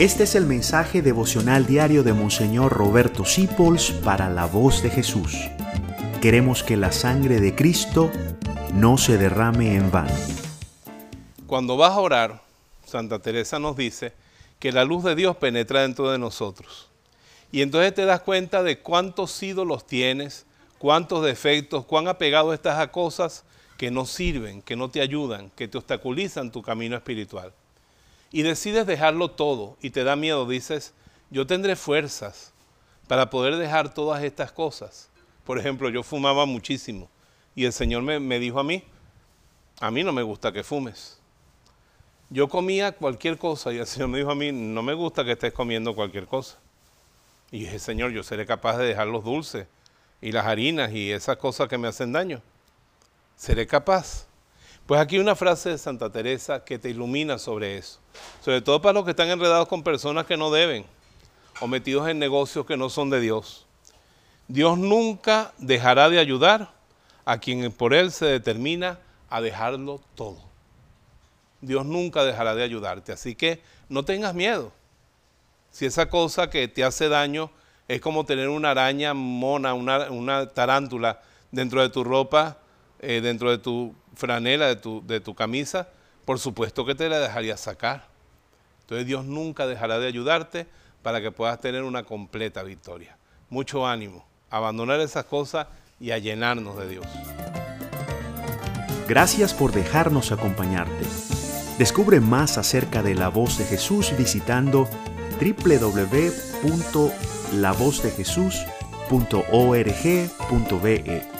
Este es el mensaje devocional diario de Monseñor Roberto Sipols para la voz de Jesús. Queremos que la sangre de Cristo no se derrame en vano. Cuando vas a orar, Santa Teresa nos dice que la luz de Dios penetra dentro de nosotros. Y entonces te das cuenta de cuántos ídolos tienes, cuántos defectos, cuán apegado estás a cosas que no sirven, que no te ayudan, que te obstaculizan tu camino espiritual y decides dejarlo todo y te da miedo, dices, yo tendré fuerzas para poder dejar todas estas cosas. Por ejemplo, yo fumaba muchísimo y el Señor me, dijo a mí, a mí no me gusta que fumes. Yo comía cualquier cosa y el Señor me dijo a mí, no me gusta que estés comiendo cualquier cosa. Y dije, Señor, yo seré capaz de dejar los dulces y las harinas y esas cosas que me hacen daño. ¿Seré capaz? Pues aquí una frase de Santa Teresa que te ilumina sobre eso. Sobre todo para los que están enredados con personas que no deben o metidos en negocios que no son de Dios. Dios nunca dejará de ayudar a quien por Él se determina a dejarlo todo. Dios nunca dejará de ayudarte. Así que no tengas miedo. Si esa cosa que te hace daño es como tener una araña mona, una, una tarántula dentro de tu ropa, eh, dentro de tu franela, de tu, de tu camisa, por supuesto que te la dejaría sacar. Entonces Dios nunca dejará de ayudarte para que puedas tener una completa victoria. Mucho ánimo, abandonar esas cosas y a llenarnos de Dios. Gracias por dejarnos acompañarte. Descubre más acerca de la voz de Jesús visitando www.lavozdejesús.org.be.